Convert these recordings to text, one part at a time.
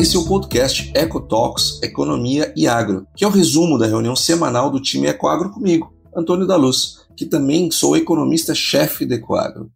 Esse é o podcast EcoTalks Economia e Agro, que é o resumo da reunião semanal do time Ecoagro comigo, Antônio da Luz que também sou economista-chefe da Ecoagro.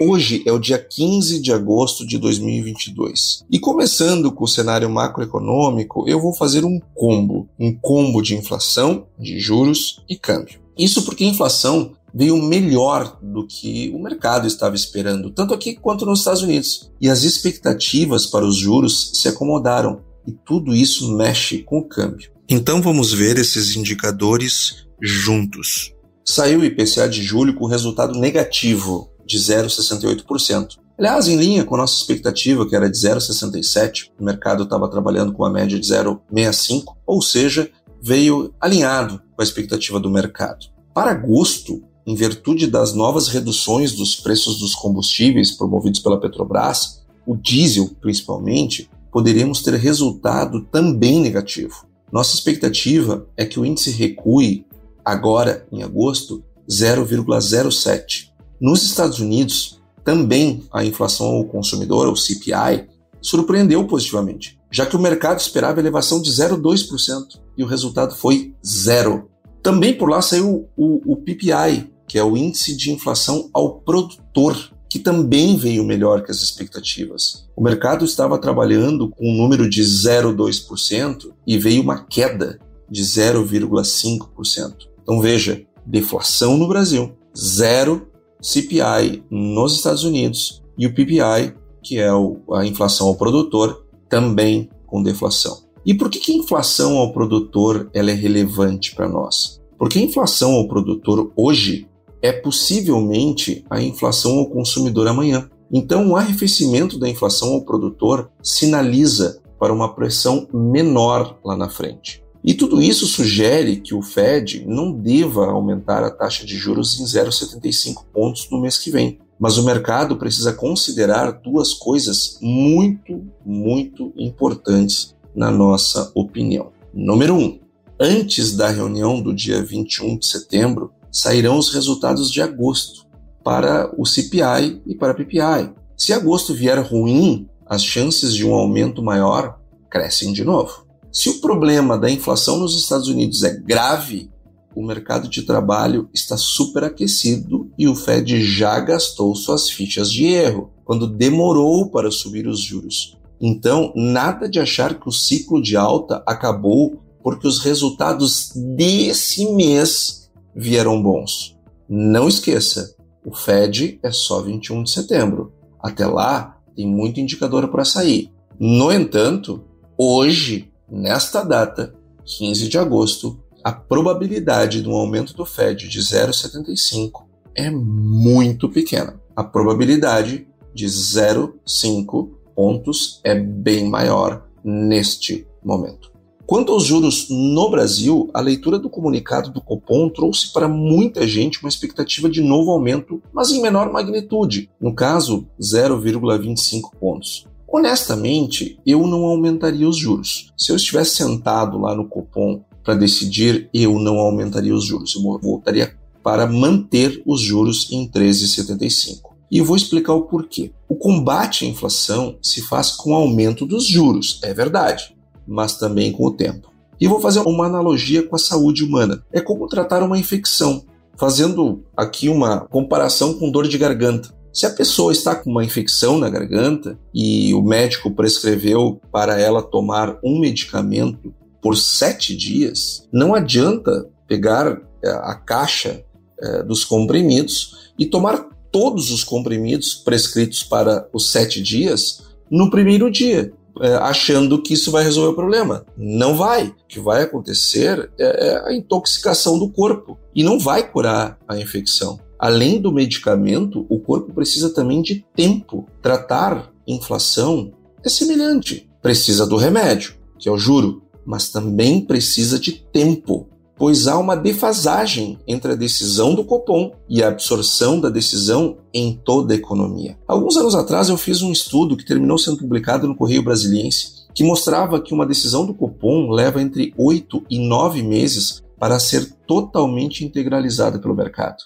Hoje é o dia 15 de agosto de 2022. E começando com o cenário macroeconômico, eu vou fazer um combo, um combo de inflação, de juros e câmbio. Isso porque a inflação veio melhor do que o mercado estava esperando, tanto aqui quanto nos Estados Unidos. E as expectativas para os juros se acomodaram, e tudo isso mexe com o câmbio. Então vamos ver esses indicadores juntos. Saiu o IPCA de julho com resultado negativo de 0,68%. Aliás, em linha com a nossa expectativa, que era de 0,67, o mercado estava trabalhando com uma média de 0,65, ou seja, veio alinhado com a expectativa do mercado. Para agosto, em virtude das novas reduções dos preços dos combustíveis promovidos pela Petrobras, o diesel principalmente, poderíamos ter resultado também negativo. Nossa expectativa é que o índice recue agora em agosto, 0,07. Nos Estados Unidos, também a inflação ao consumidor, o CPI, surpreendeu positivamente, já que o mercado esperava elevação de 0,2% e o resultado foi zero. Também por lá saiu o, o PPI, que é o índice de inflação ao produtor, que também veio melhor que as expectativas. O mercado estava trabalhando com um número de 0,2% e veio uma queda de 0,5%. Então veja, deflação no Brasil, zero CPI nos Estados Unidos e o PPI, que é a inflação ao produtor, também com deflação. E por que, que a inflação ao produtor ela é relevante para nós? Porque a inflação ao produtor hoje é possivelmente a inflação ao consumidor amanhã. Então, o arrefecimento da inflação ao produtor sinaliza para uma pressão menor lá na frente. E tudo isso sugere que o Fed não deva aumentar a taxa de juros em 0,75 pontos no mês que vem. Mas o mercado precisa considerar duas coisas muito, muito importantes na nossa opinião. Número um, antes da reunião do dia 21 de setembro, sairão os resultados de agosto para o CPI e para a PPI. Se agosto vier ruim, as chances de um aumento maior crescem de novo. Se o problema da inflação nos Estados Unidos é grave, o mercado de trabalho está superaquecido e o Fed já gastou suas fichas de erro quando demorou para subir os juros. Então, nada de achar que o ciclo de alta acabou porque os resultados desse mês vieram bons. Não esqueça, o Fed é só 21 de setembro. Até lá, tem muito indicador para sair. No entanto, hoje Nesta data, 15 de agosto, a probabilidade de um aumento do Fed de 0,75 é muito pequena. A probabilidade de 0,5 pontos é bem maior neste momento. Quanto aos juros no Brasil, a leitura do comunicado do Copom trouxe para muita gente uma expectativa de novo aumento, mas em menor magnitude, no caso 0,25 pontos. Honestamente, eu não aumentaria os juros. Se eu estivesse sentado lá no Copom para decidir, eu não aumentaria os juros. Eu voltaria para manter os juros em 13,75. E vou explicar o porquê. O combate à inflação se faz com o aumento dos juros, é verdade, mas também com o tempo. E vou fazer uma analogia com a saúde humana. É como tratar uma infecção, fazendo aqui uma comparação com dor de garganta. Se a pessoa está com uma infecção na garganta e o médico prescreveu para ela tomar um medicamento por sete dias, não adianta pegar é, a caixa é, dos comprimidos e tomar todos os comprimidos prescritos para os sete dias no primeiro dia, achando que isso vai resolver o problema. Não vai. O que vai acontecer é a intoxicação do corpo e não vai curar a infecção. Além do medicamento, o corpo precisa também de tempo. Tratar inflação é semelhante. Precisa do remédio, que é o juro, mas também precisa de tempo, pois há uma defasagem entre a decisão do Copom e a absorção da decisão em toda a economia. Alguns anos atrás eu fiz um estudo que terminou sendo publicado no Correio Brasiliense, que mostrava que uma decisão do Copom leva entre 8 e 9 meses para ser totalmente integralizada pelo mercado.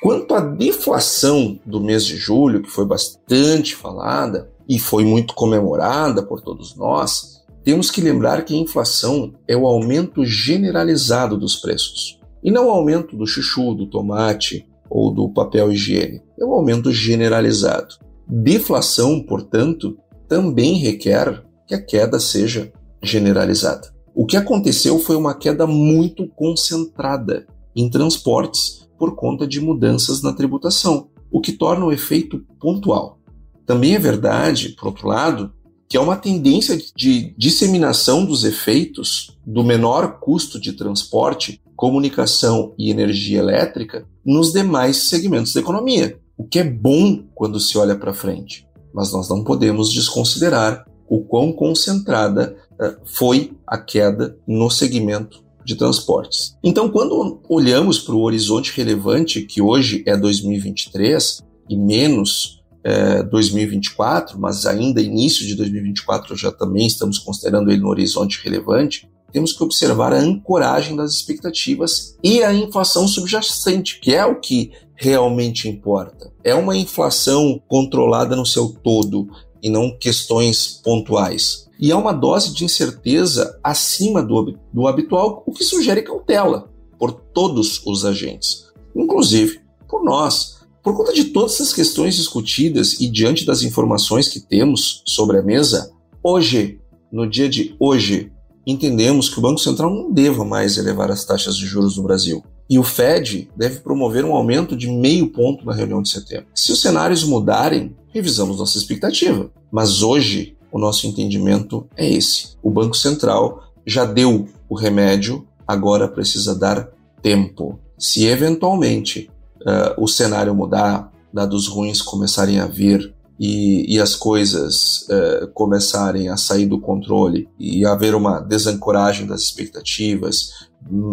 Quanto à deflação do mês de julho, que foi bastante falada e foi muito comemorada por todos nós, temos que lembrar que a inflação é o aumento generalizado dos preços e não o aumento do chuchu, do tomate ou do papel higiênico. É o aumento generalizado. Deflação, portanto, também requer que a queda seja generalizada. O que aconteceu foi uma queda muito concentrada em transportes por conta de mudanças na tributação, o que torna o efeito pontual. Também é verdade, por outro lado, que é uma tendência de disseminação dos efeitos do menor custo de transporte, comunicação e energia elétrica nos demais segmentos da economia, o que é bom quando se olha para frente. Mas nós não podemos desconsiderar o quão concentrada uh, foi a queda no segmento de transportes. Então, quando olhamos para o horizonte relevante, que hoje é 2023 e menos é, 2024, mas ainda início de 2024 já também estamos considerando ele no horizonte relevante, temos que observar a ancoragem das expectativas e a inflação subjacente, que é o que realmente importa. É uma inflação controlada no seu todo e não questões pontuais e há uma dose de incerteza acima do, do habitual, o que sugere cautela por todos os agentes, inclusive por nós. Por conta de todas essas questões discutidas e diante das informações que temos sobre a mesa, hoje, no dia de hoje, entendemos que o Banco Central não deva mais elevar as taxas de juros no Brasil. E o Fed deve promover um aumento de meio ponto na reunião de setembro. Se os cenários mudarem, revisamos nossa expectativa. Mas hoje, o nosso entendimento é esse. O Banco Central já deu o remédio, agora precisa dar tempo. Se eventualmente uh, o cenário mudar, dados ruins começarem a vir e, e as coisas uh, começarem a sair do controle e haver uma desancoragem das expectativas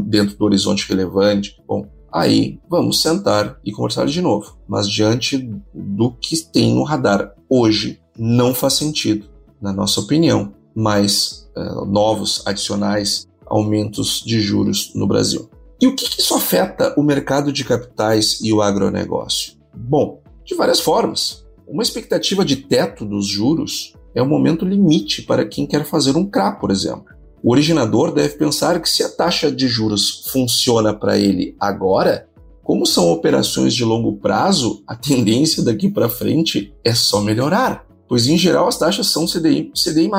dentro do horizonte relevante, bom, aí vamos sentar e conversar de novo. Mas diante do que tem no radar hoje, não faz sentido na nossa opinião, mais uh, novos, adicionais aumentos de juros no Brasil. E o que, que isso afeta o mercado de capitais e o agronegócio? Bom, de várias formas. Uma expectativa de teto dos juros é o momento limite para quem quer fazer um CRA, por exemplo. O originador deve pensar que se a taxa de juros funciona para ele agora, como são operações de longo prazo, a tendência daqui para frente é só melhorar pois em geral as taxas são CDI, CDI+.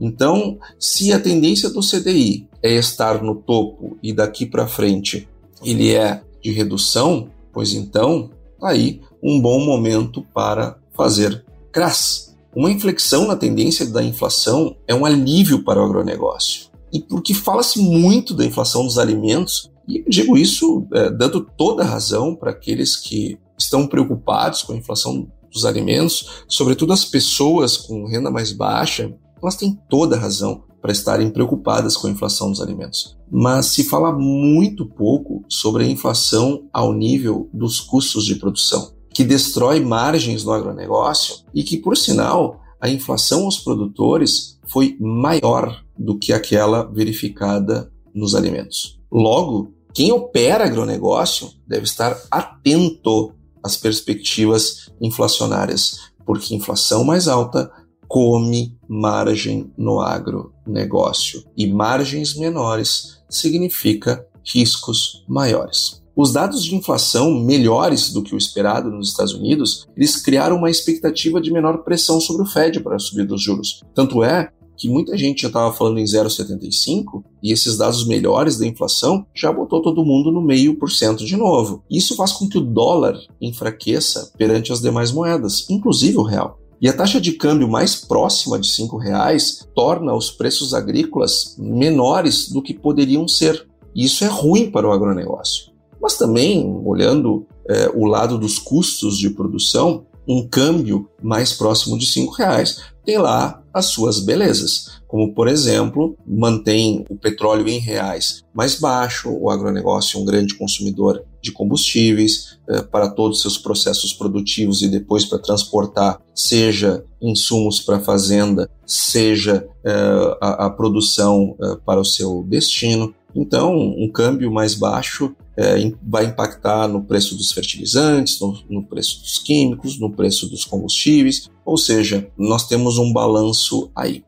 Então, se a tendência do CDI é estar no topo e daqui para frente ele é de redução, pois então tá aí um bom momento para fazer CRAS. Uma inflexão na tendência da inflação é um alívio para o agronegócio. E porque fala-se muito da inflação dos alimentos, e digo isso é, dando toda a razão para aqueles que estão preocupados com a inflação dos alimentos, sobretudo as pessoas com renda mais baixa, elas têm toda a razão para estarem preocupadas com a inflação dos alimentos. Mas se fala muito pouco sobre a inflação ao nível dos custos de produção, que destrói margens no agronegócio e que, por sinal, a inflação aos produtores foi maior do que aquela verificada nos alimentos. Logo, quem opera agronegócio deve estar atento as perspectivas inflacionárias, porque inflação mais alta come margem no agronegócio e margens menores significa riscos maiores. Os dados de inflação melhores do que o esperado nos Estados Unidos, eles criaram uma expectativa de menor pressão sobre o Fed para a subida dos juros. Tanto é que muita gente já estava falando em 0,75 e esses dados melhores da inflação já botou todo mundo no meio por cento de novo. Isso faz com que o dólar enfraqueça perante as demais moedas, inclusive o real. E a taxa de câmbio mais próxima de R$ reais torna os preços agrícolas menores do que poderiam ser. E isso é ruim para o agronegócio. Mas também, olhando é, o lado dos custos de produção, um câmbio mais próximo de R$ reais tem lá as suas belezas, como por exemplo, mantém o petróleo em reais mais baixo, o agronegócio é um grande consumidor de combustíveis eh, para todos os seus processos produtivos e depois para transportar, seja insumos para a fazenda, seja eh, a, a, produção eh, para o seu destino. Então, um câmbio mais baixo é, vai impactar no preço dos fertilizantes, no, no, preço dos químicos, no preço dos combustíveis, ou seja, nós temos um balanço aí.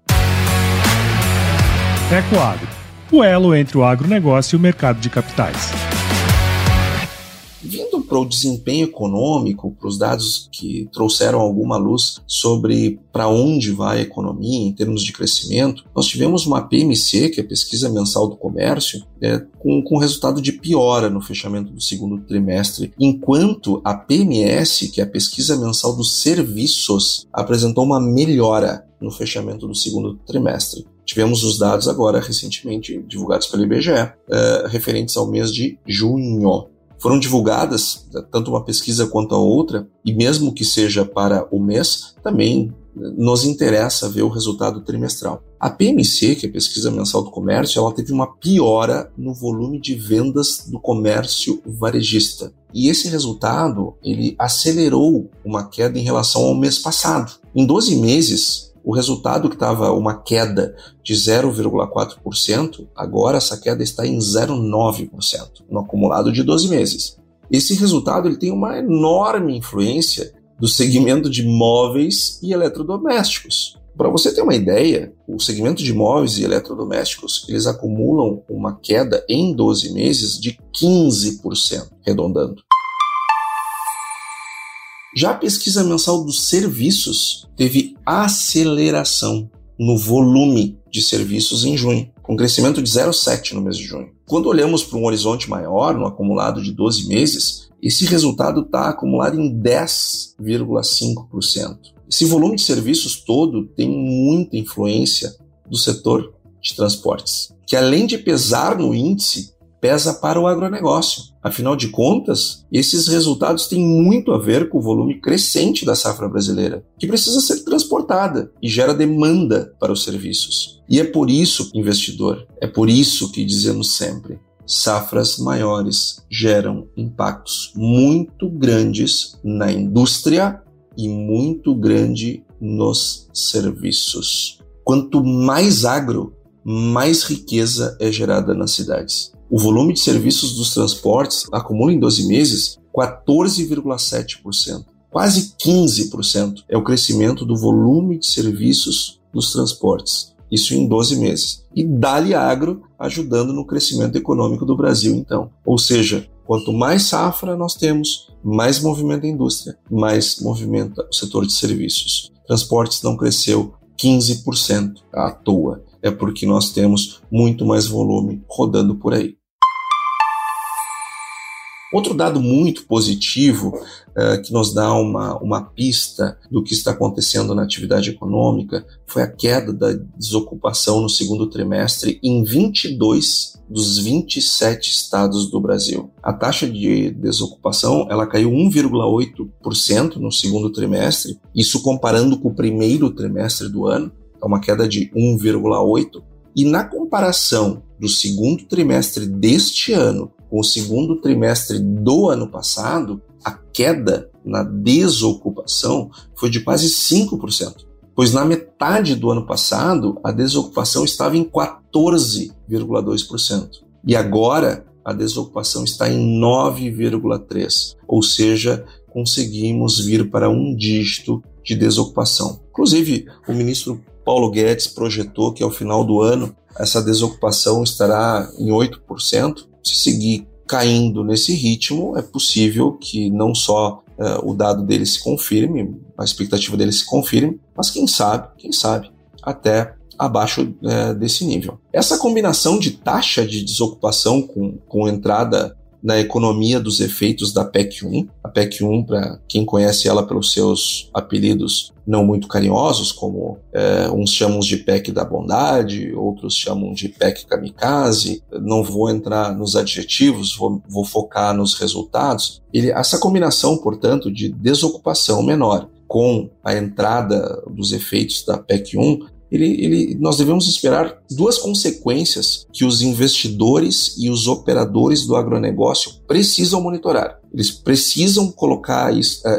Ecoagro, o elo entre o agronegócio e o mercado de capitais. Vindo para o desempenho econômico, para os dados que trouxeram alguma luz sobre para onde vai a economia em termos de crescimento, nós tivemos uma PMC, que é a Pesquisa Mensal do Comércio, é, com, com resultado de piora no fechamento do segundo trimestre, enquanto a PMS, que é a Pesquisa Mensal dos Serviços, apresentou uma melhora no fechamento do segundo trimestre. Tivemos os dados agora recentemente divulgados pelo IBGE, é, referentes ao mês de junho. Foram divulgadas tanto uma pesquisa quanto a outra, e mesmo que seja para o mês, também nos interessa ver o resultado trimestral. A PMC, que é a Pesquisa Mensal do Comércio, ela teve uma piora no volume de vendas do comércio varejista. E esse resultado, ele acelerou uma queda em relação ao mês passado. Em 12 meses, o resultado que estava uma queda de 0,4%, agora essa queda está em 0,9% no acumulado de 12 meses. Esse resultado ele tem uma enorme influência do segmento de móveis e eletrodomésticos. Para você ter uma ideia, o segmento de móveis e eletrodomésticos, eles acumulam uma queda em 12 meses de 15%, arredondando. Já a pesquisa mensal dos serviços teve aceleração no volume de serviços em junho, com crescimento de 0,7 no mês de junho. Quando olhamos para um horizonte maior, no acumulado de 12 meses, esse resultado está acumulado em 10,5%. Esse volume de serviços todo tem muita influência do setor de transportes, que além de pesar no índice, pesa para o agronegócio. Afinal de contas, esses resultados têm muito a ver com o volume crescente da safra brasileira, que precisa ser transportada e gera demanda para os serviços. E é por isso, investidor, é por isso que dizemos sempre: safras maiores geram impactos muito grandes na indústria e muito grande nos serviços. Quanto mais agro, mais riqueza é gerada nas cidades. O volume de serviços dos transportes acumula em 12 meses 14,7%. Quase 15% é o crescimento do volume de serviços nos transportes. Isso em 12 meses. E Dali Agro ajudando no crescimento econômico do Brasil, então. Ou seja, quanto mais safra nós temos, mais movimento a indústria, mais movimenta o setor de serviços. Transportes não cresceu 15% à toa. É porque nós temos muito mais volume rodando por aí. Outro dado muito positivo uh, que nos dá uma, uma pista do que está acontecendo na atividade econômica foi a queda da desocupação no segundo trimestre em 22 dos 27 estados do Brasil. A taxa de desocupação ela caiu 1,8% no segundo trimestre, isso comparando com o primeiro trimestre do ano, é uma queda de 1,8%. E na comparação do segundo trimestre deste ano com o segundo trimestre do ano passado, a queda na desocupação foi de quase 5%, pois na metade do ano passado a desocupação estava em 14,2%. E agora a desocupação está em 9,3%, ou seja, conseguimos vir para um dígito de desocupação. Inclusive, o ministro Paulo Guedes projetou que ao final do ano essa desocupação estará em 8%, se seguir caindo nesse ritmo, é possível que não só uh, o dado dele se confirme, a expectativa dele se confirme, mas quem sabe, quem sabe, até abaixo uh, desse nível. Essa combinação de taxa de desocupação com, com entrada na economia dos efeitos da PEC 1. A PEC 1, para quem conhece ela pelos seus apelidos não muito carinhosos, como é, uns chamam de PEC da bondade, outros chamam de PEC kamikaze. Não vou entrar nos adjetivos, vou, vou focar nos resultados. Ele, essa combinação, portanto, de desocupação menor com a entrada dos efeitos da PEC 1 ele, ele, nós devemos esperar duas consequências que os investidores e os operadores do agronegócio precisam monitorar. Eles precisam colocar uh,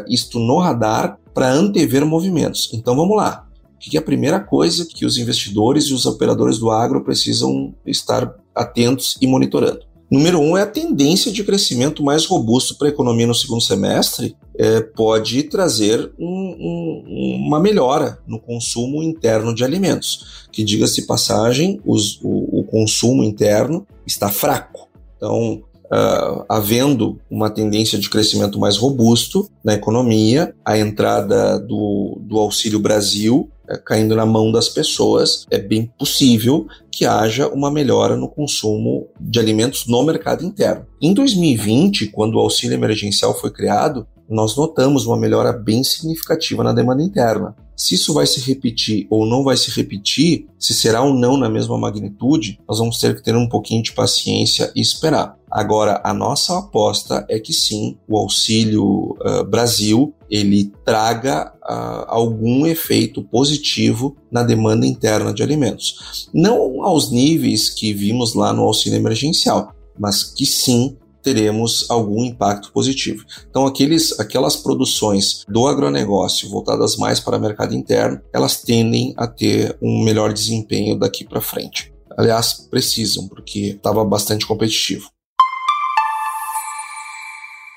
isto no radar para antever movimentos. Então vamos lá. O que é a primeira coisa que os investidores e os operadores do agro precisam estar atentos e monitorando? Número um é a tendência de crescimento mais robusto para a economia no segundo semestre é, pode trazer um, um, uma melhora no consumo interno de alimentos. Que diga-se passagem, os, o, o, consumo interno está fraco. Então, uh, havendo uma tendência de crescimento mais robusto na economia, a entrada do, do Auxílio Brasil caindo na mão das pessoas, é bem possível que haja uma melhora no consumo de alimentos no mercado interno. Em 2020, quando o auxílio emergencial foi criado, nós notamos uma melhora bem significativa na demanda interna. Se isso vai se repetir ou não vai se repetir, se será ou não na mesma magnitude, nós vamos ter que ter um pouquinho de paciência e esperar. Agora, a nossa aposta é que sim, o Auxílio uh, Brasil ele traga uh, algum efeito positivo na demanda interna de alimentos. Não aos níveis que vimos lá no auxílio emergencial, mas que sim teremos algum impacto positivo. Então, aqueles, aquelas produções do agronegócio voltadas mais para o mercado interno, elas tendem a ter um melhor desempenho daqui para frente. Aliás, precisam, porque estava bastante competitivo.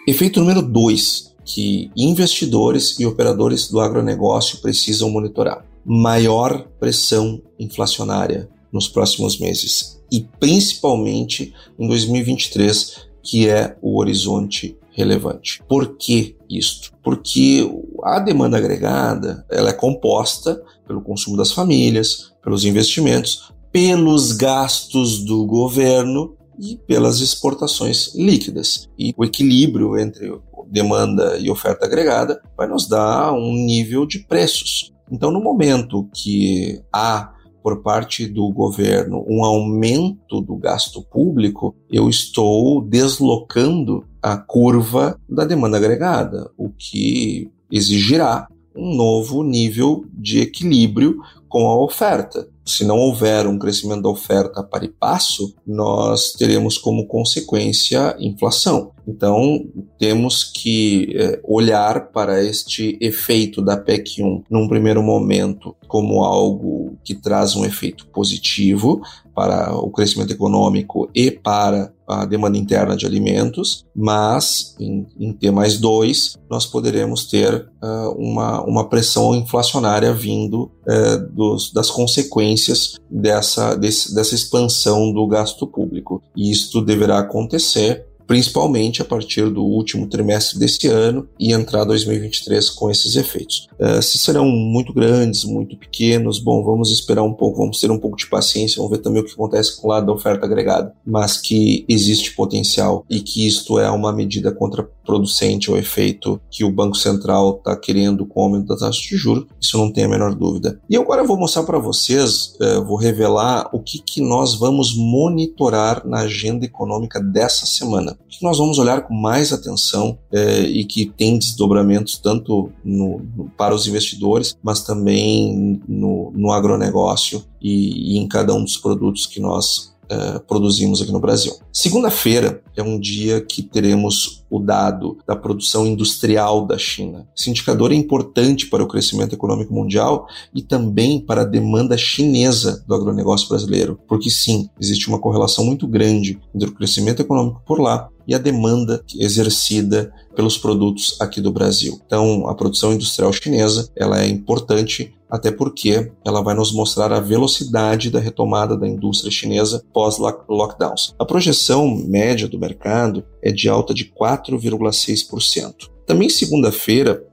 Efeito número 2, que investidores e operadores do agronegócio precisam monitorar: maior pressão inflacionária nos próximos meses e principalmente em 2023 que é o horizonte relevante. Por que isto? Porque a demanda agregada ela é composta pelo consumo das famílias, pelos investimentos, pelos gastos do governo e pelas exportações líquidas. E o equilíbrio entre demanda e oferta agregada vai nos dar um nível de preços. Então, no momento que há por parte do governo um aumento do gasto público, eu estou deslocando a curva da demanda agregada, o que exigirá um novo nível de equilíbrio com a oferta. Se não houver um crescimento da oferta para e passo, nós teremos como consequência inflação. Então, temos que é, olhar para este efeito da PEC 1 num primeiro momento como algo que traz um efeito positivo para o crescimento econômico e para a demanda interna de alimentos, mas em, em T mais 2 nós poderemos ter uh, uma, uma pressão inflacionária vindo uh, dos, das consequências dessa, desse, dessa expansão do gasto público. E isto deverá acontecer principalmente a partir do último trimestre deste ano e entrar 2023 com esses efeitos. Uh, se serão muito grandes, muito pequenos, bom, vamos esperar um pouco, vamos ter um pouco de paciência, vamos ver também o que acontece com o lado da oferta agregada, mas que existe potencial e que isto é uma medida contraproducente ao efeito que o Banco Central está querendo com o aumento da taxa de juros, isso não tem a menor dúvida. E agora eu vou mostrar para vocês, uh, vou revelar o que, que nós vamos monitorar na agenda econômica dessa semana que nós vamos olhar com mais atenção é, e que tem desdobramentos tanto no, no, para os investidores, mas também no, no agronegócio e, e em cada um dos produtos que nós Uh, produzimos aqui no Brasil. Segunda-feira é um dia que teremos o dado da produção industrial da China. Esse indicador é importante para o crescimento econômico mundial e também para a demanda chinesa do agronegócio brasileiro, porque sim, existe uma correlação muito grande entre o crescimento econômico por lá e a demanda exercida pelos produtos aqui do Brasil. Então, a produção industrial chinesa ela é importante até porque ela vai nos mostrar a velocidade da retomada da indústria chinesa pós-lockdowns. A projeção média do mercado é de alta de 4,6%. Também segunda-feira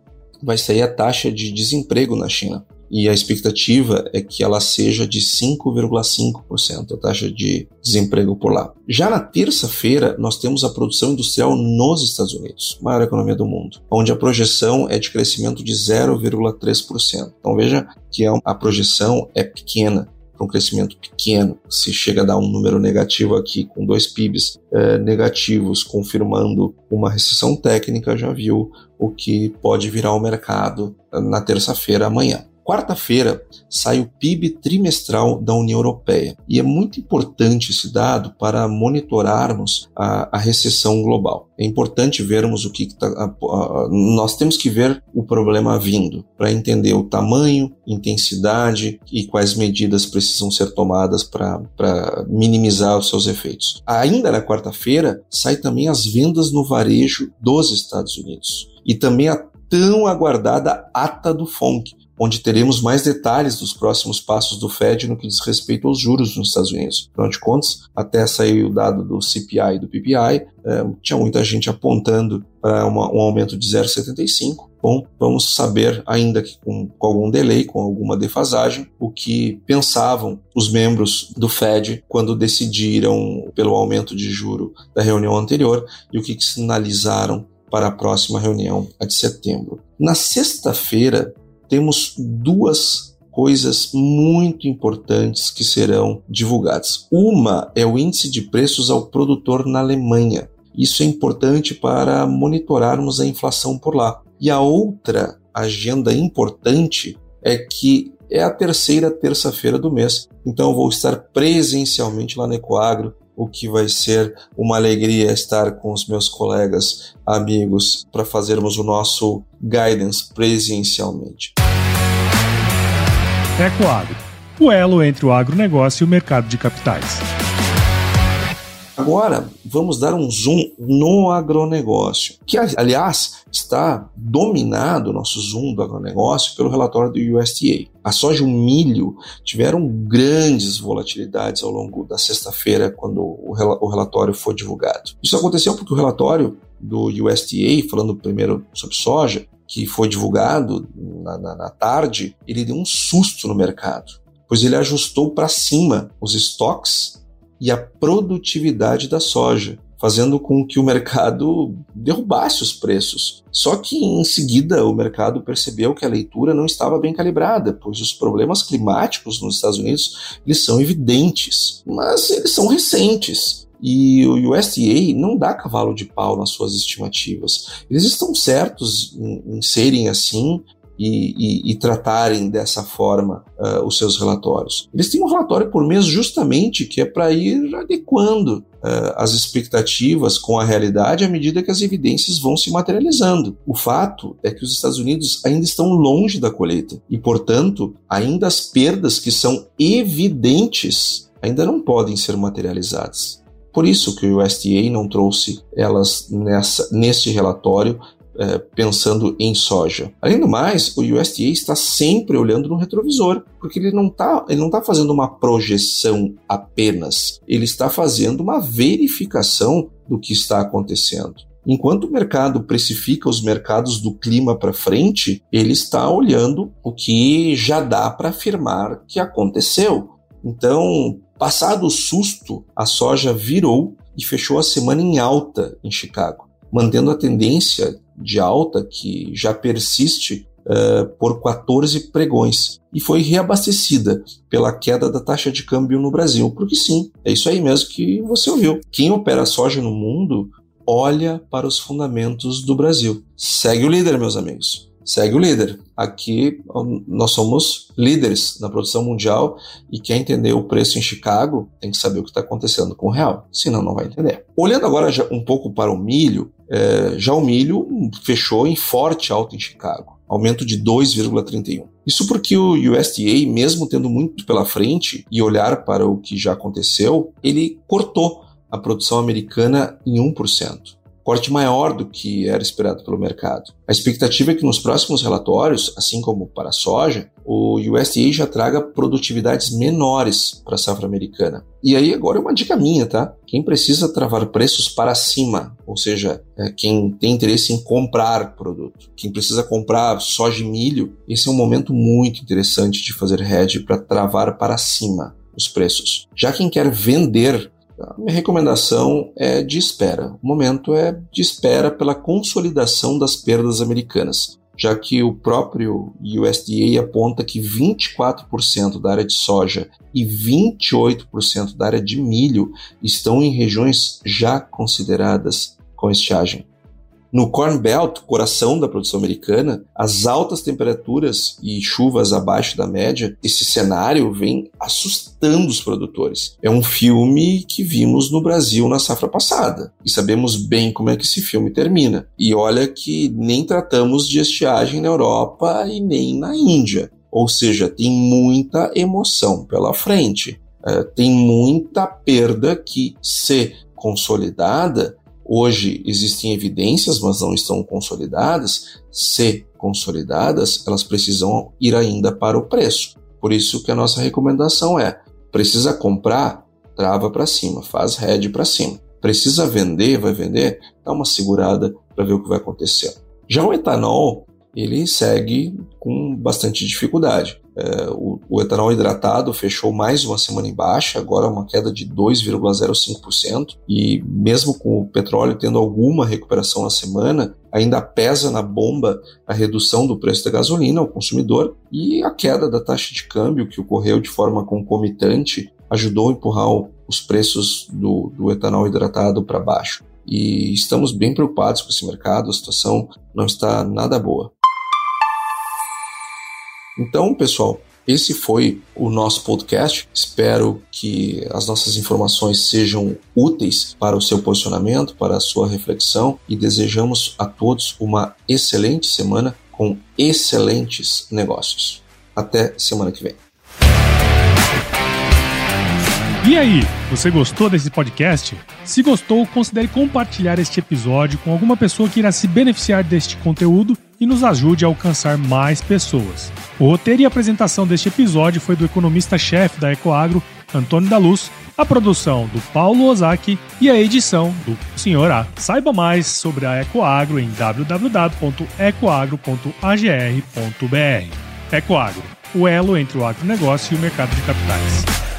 vai sair a taxa de desemprego na China e a expectativa é que ela seja de 5,5%, a taxa de desemprego por lá. Já na terça-feira, nós temos a produção industrial nos Estados Unidos, maior economia do mundo, onde a projeção é de crescimento de 0,3%. Então veja que é a projeção é pequena, um crescimento pequeno. Se chega a dar um número negativo aqui, com dois PIBs é, negativos, confirmando uma recessão técnica, já viu o que pode virar o mercado na terça-feira amanhã. Quarta-feira sai o PIB trimestral da União Europeia e é muito importante esse dado para monitorarmos a, a recessão global. É importante vermos o que está. Nós temos que ver o problema vindo para entender o tamanho, intensidade e quais medidas precisam ser tomadas para minimizar os seus efeitos. Ainda na quarta-feira sai também as vendas no varejo dos Estados Unidos e também a tão aguardada ata do FONC, onde teremos mais detalhes dos próximos passos do Fed no que diz respeito aos juros nos Estados Unidos. Afinal de contas, até sair o dado do CPI e do PPI, é, tinha muita gente apontando para um aumento de 0,75. Bom, vamos saber, ainda que com, com, algum delay, com alguma defasagem, o que pensavam os membros do Fed quando decidiram pelo aumento de juro da reunião anterior e o que, que sinalizaram para a próxima reunião, de setembro. Na sexta-feira, temos duas coisas muito importantes que serão divulgadas. Uma é o índice de preços ao produtor na Alemanha. Isso é importante para monitorarmos a inflação por lá. E a outra agenda importante é que é a terceira terça-feira do mês. Então vou estar presencialmente lá no Ecoagro, o que vai ser uma alegria estar com os meus colegas, amigos, para fazermos o nosso guidance presencialmente. Ecoagro, o elo entre o agronegócio e o mercado de capitais. Agora, vamos dar um zoom no agronegócio, que, aliás, está dominado o nosso zoom do agronegócio pelo relatório do USDA. A soja e o milho tiveram grandes volatilidades ao longo da sexta-feira, quando o relatório foi divulgado. Isso aconteceu porque o relatório do USDA, falando primeiro sobre soja, que foi divulgado na, na, na tarde, ele deu um susto no mercado, pois ele ajustou para cima os estoques e a produtividade da soja, fazendo com que o mercado derrubasse os preços. Só que em seguida o mercado percebeu que a leitura não estava bem calibrada, pois os problemas climáticos nos Estados Unidos eles são evidentes, mas eles são recentes. E o USDA não dá cavalo de pau nas suas estimativas. Eles estão certos em, em serem assim e, e, e, tratarem dessa forma uh, os seus relatórios. Eles têm um relatório por mês justamente que é para ir adequando uh, as expectativas com a realidade à medida que as evidências vão se materializando. O fato é que os Estados Unidos ainda estão longe da colheita e, portanto, ainda as perdas que são evidentes ainda não podem ser materializadas. Por isso que o USDA não trouxe elas nessa, nesse relatório é, pensando em soja. Além do mais, o USDA está sempre olhando no retrovisor, porque ele não está tá fazendo uma projeção apenas, ele está fazendo uma verificação do que está acontecendo. Enquanto o mercado precifica os mercados do clima para frente, ele está olhando o que já dá para afirmar que aconteceu. Então, Passado o susto, a soja virou e fechou a semana em alta em Chicago, mantendo a tendência de alta que já persiste uh, por 14 pregões e foi reabastecida pela queda da taxa de câmbio no Brasil. Porque sim, é isso aí mesmo que você ouviu. Quem opera soja no mundo olha para os fundamentos do Brasil. Segue o líder, meus amigos segue o líder. Aqui nós somos líderes na produção mundial e quer entender o preço em Chicago tem que saber o que está acontecendo com o real, senão não vai entender. Olhando agora um pouco para o milho, é, já o milho fechou em forte alta em Chicago, aumento de 2,31. Isso porque o USDA, mesmo tendo muito pela frente e olhar para o que já aconteceu, ele cortou a produção americana em 1%. Porte maior do que era esperado pelo mercado. A expectativa é que nos próximos relatórios, assim como para a soja, o USDA já traga produtividades menores para a safra americana. E aí agora é uma dica minha, tá? Quem precisa travar preços para cima, ou seja, é quem tem interesse em comprar produto, quem precisa comprar soja e milho, esse é um momento muito interessante de fazer hedge para travar para cima os preços. Já quem quer vender a minha recomendação é de espera. O momento é de espera pela consolidação das perdas americanas, já que o próprio USDA aponta que 24% da área de soja e 28% da área de milho estão em regiões já consideradas com estiagem. No Corn Belt, coração da produção americana, as altas temperaturas e chuvas abaixo da média, esse cenário vem assustando os produtores. É um filme que vimos no Brasil na safra passada e sabemos bem como é que esse filme termina. E olha que nem tratamos de estiagem na Europa e nem na Índia. Ou seja, tem muita emoção pela frente. É, tem muita perda que, se consolidada, Hoje existem evidências, mas não estão consolidadas. Se consolidadas, elas precisam ir ainda para o preço. Por isso que a nossa recomendação é: precisa comprar, trava para cima, faz head para cima. Precisa vender, vai vender, dá uma segurada para ver o que vai acontecer. Já o etanol, ele segue com bastante dificuldade. É, o, o, etanol hidratado fechou mais uma semana em baixa, agora uma queda de 2,05%, e mesmo com o petróleo tendo alguma recuperação na semana, ainda pesa na bomba a redução do preço da gasolina ao consumidor e a queda da taxa de câmbio que ocorreu de forma concomitante ajudou a empurrar os preços do, do etanol hidratado para baixo. E estamos bem preocupados com esse mercado, a situação não está nada boa. Então, pessoal, esse foi o nosso podcast. Espero que as nossas informações sejam úteis para o seu posicionamento, para a sua reflexão e desejamos a todos uma excelente semana com excelentes negócios. Até semana que vem. E aí, você gostou desse podcast? Se gostou, considere compartilhar este episódio com alguma pessoa que irá se beneficiar deste conteúdo e nos ajude a alcançar mais pessoas. O roteiro e apresentação deste episódio foi do economista-chefe da Ecoagro, Antônio da Luz, a produção do Paulo Ozaki e a edição do Sr. A. Saiba mais sobre a Ecoagro em www.ecoagro.agr.br. Ecoagro, o elo entre o agronegócio e o mercado de capitais.